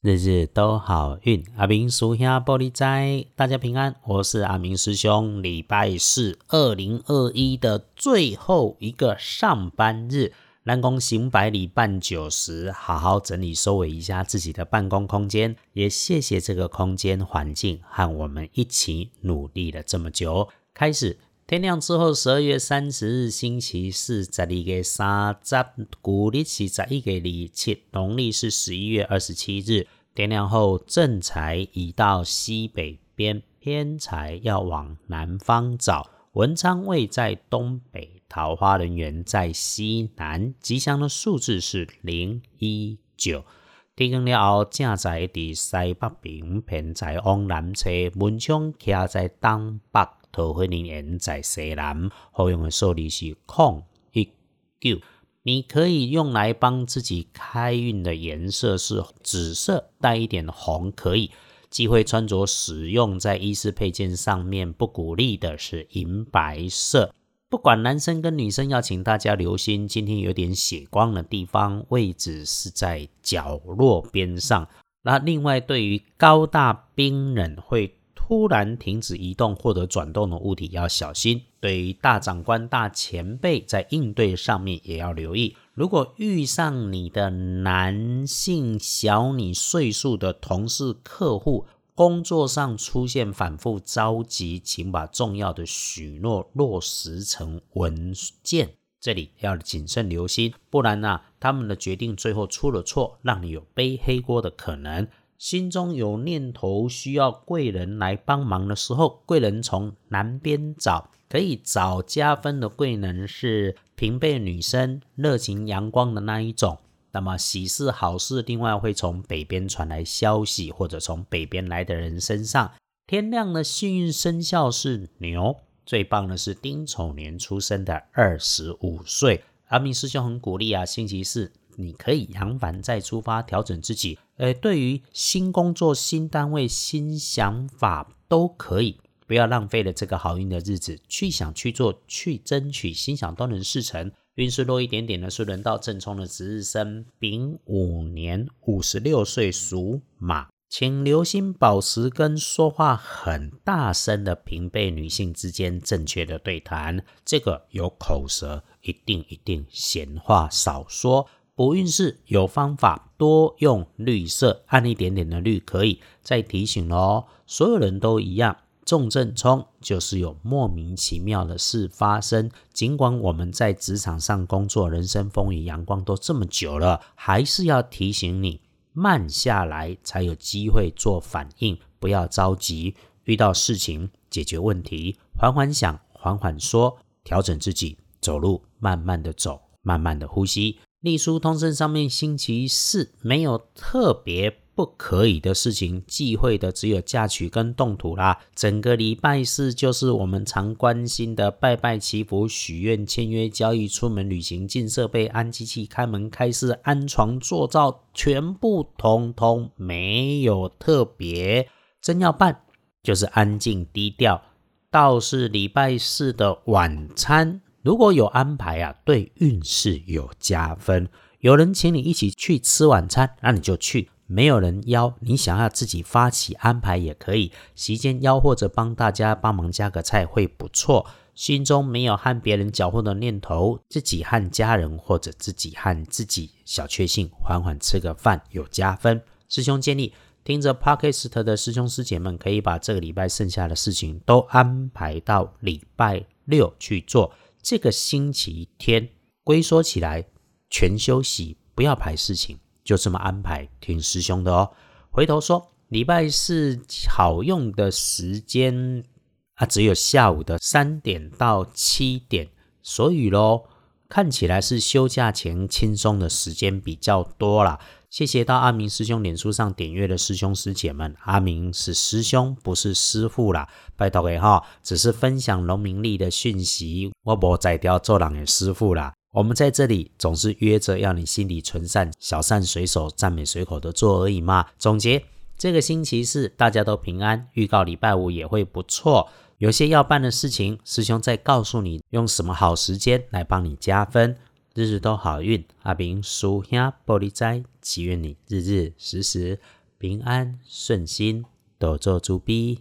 日日都好运，阿明属下玻璃斋，大家平安。我是阿明师兄。礼拜四，二零二一的最后一个上班日，南宫行百里半九十，好好整理收尾一下自己的办公空间。也谢谢这个空间环境和我们一起努力了这么久。开始天亮之后，十二月三十日星期四，十二月三十，古历是十一月二七，农历是十一月二十七日。天亮后，正财移到西北边，偏财要往南方找。文昌位在东北，桃花人缘在西南。吉祥的数字是零一九。天光了后，正财伫西北边，偏财往南侧。文昌徛在东北。桃花人缘在西南，好用的数字是空一九。你可以用来帮自己开运的颜色是紫色，带一点红可以。忌讳穿着使用在衣饰配件上面，不鼓励的是银白色。不管男生跟女生，要请大家留心，今天有点血光的地方，位置是在角落边上。那另外，对于高大冰冷会。突然停止移动或者转动的物体要小心。对于大长官、大前辈，在应对上面也要留意。如果遇上你的男性小你岁数的同事、客户，工作上出现反复着急，请把重要的许诺落实成文件。这里要谨慎留心，不然呢，他们的决定最后出了错，让你有背黑锅的可能。心中有念头需要贵人来帮忙的时候，贵人从南边找，可以找加分的贵人是平辈女生，热情阳光的那一种。那么喜事好事，另外会从北边传来消息，或者从北边来的人身上。天亮的幸运生肖是牛，最棒的是丁丑年出生的二十五岁。阿明师兄很鼓励啊，星期四。你可以扬帆再出发，调整自己。呃，对于新工作、新单位、新想法都可以，不要浪费了这个好运的日子，去想、去做、去争取，心想都能事成。运势弱一点点的是轮到正冲的值日生，丙午年五十六岁属马，请留心保持跟说话很大声的平辈女性之间正确的对谈。这个有口舌，一定一定闲话少说。不运势有方法，多用绿色，暗一点点的绿可以。再提醒喽，所有人都一样，重症冲就是有莫名其妙的事发生。尽管我们在职场上工作，人生风雨阳光都这么久了，还是要提醒你，慢下来才有机会做反应，不要着急。遇到事情解决问题，缓缓想，缓缓说，调整自己，走路慢慢的走，慢慢的呼吸。隶书通胜上面，星期四没有特别不可以的事情，忌讳的只有嫁娶跟动土啦。整个礼拜四就是我们常关心的拜拜祈福、许愿、签约、交易、出门旅行、进设备、安机器、开门开市、安床做灶，全部通通没有特别。真要办，就是安静低调。倒是礼拜四的晚餐。如果有安排啊，对运势有加分。有人请你一起去吃晚餐，那你就去；没有人邀，你想要自己发起安排也可以。席间邀或者帮大家帮忙加个菜会不错。心中没有和别人搅和的念头，自己和家人或者自己和自己小确幸，缓缓吃个饭有加分。师兄建议，听着 Podcast 的师兄师姐们，可以把这个礼拜剩下的事情都安排到礼拜六去做。这个星期天龟缩起来，全休息，不要排事情，就这么安排，听师兄的哦。回头说，礼拜四好用的时间啊，只有下午的三点到七点，所以喽，看起来是休假前轻松的时间比较多啦。谢谢到阿明师兄脸书上点阅的师兄师姐们，阿明是师兄，不是师傅啦，拜托给哈，只是分享农民利的讯息，我不在雕做人的师傅啦。我们在这里总是约着要你心里存善，小善随手，赞美随口的做而已嘛。总结这个星期四大家都平安，预告礼拜五也会不错。有些要办的事情，师兄再告诉你用什么好时间来帮你加分。日日都好运，阿明叔兄玻璃斋，祈愿你日日时时平安顺心，多做猪逼。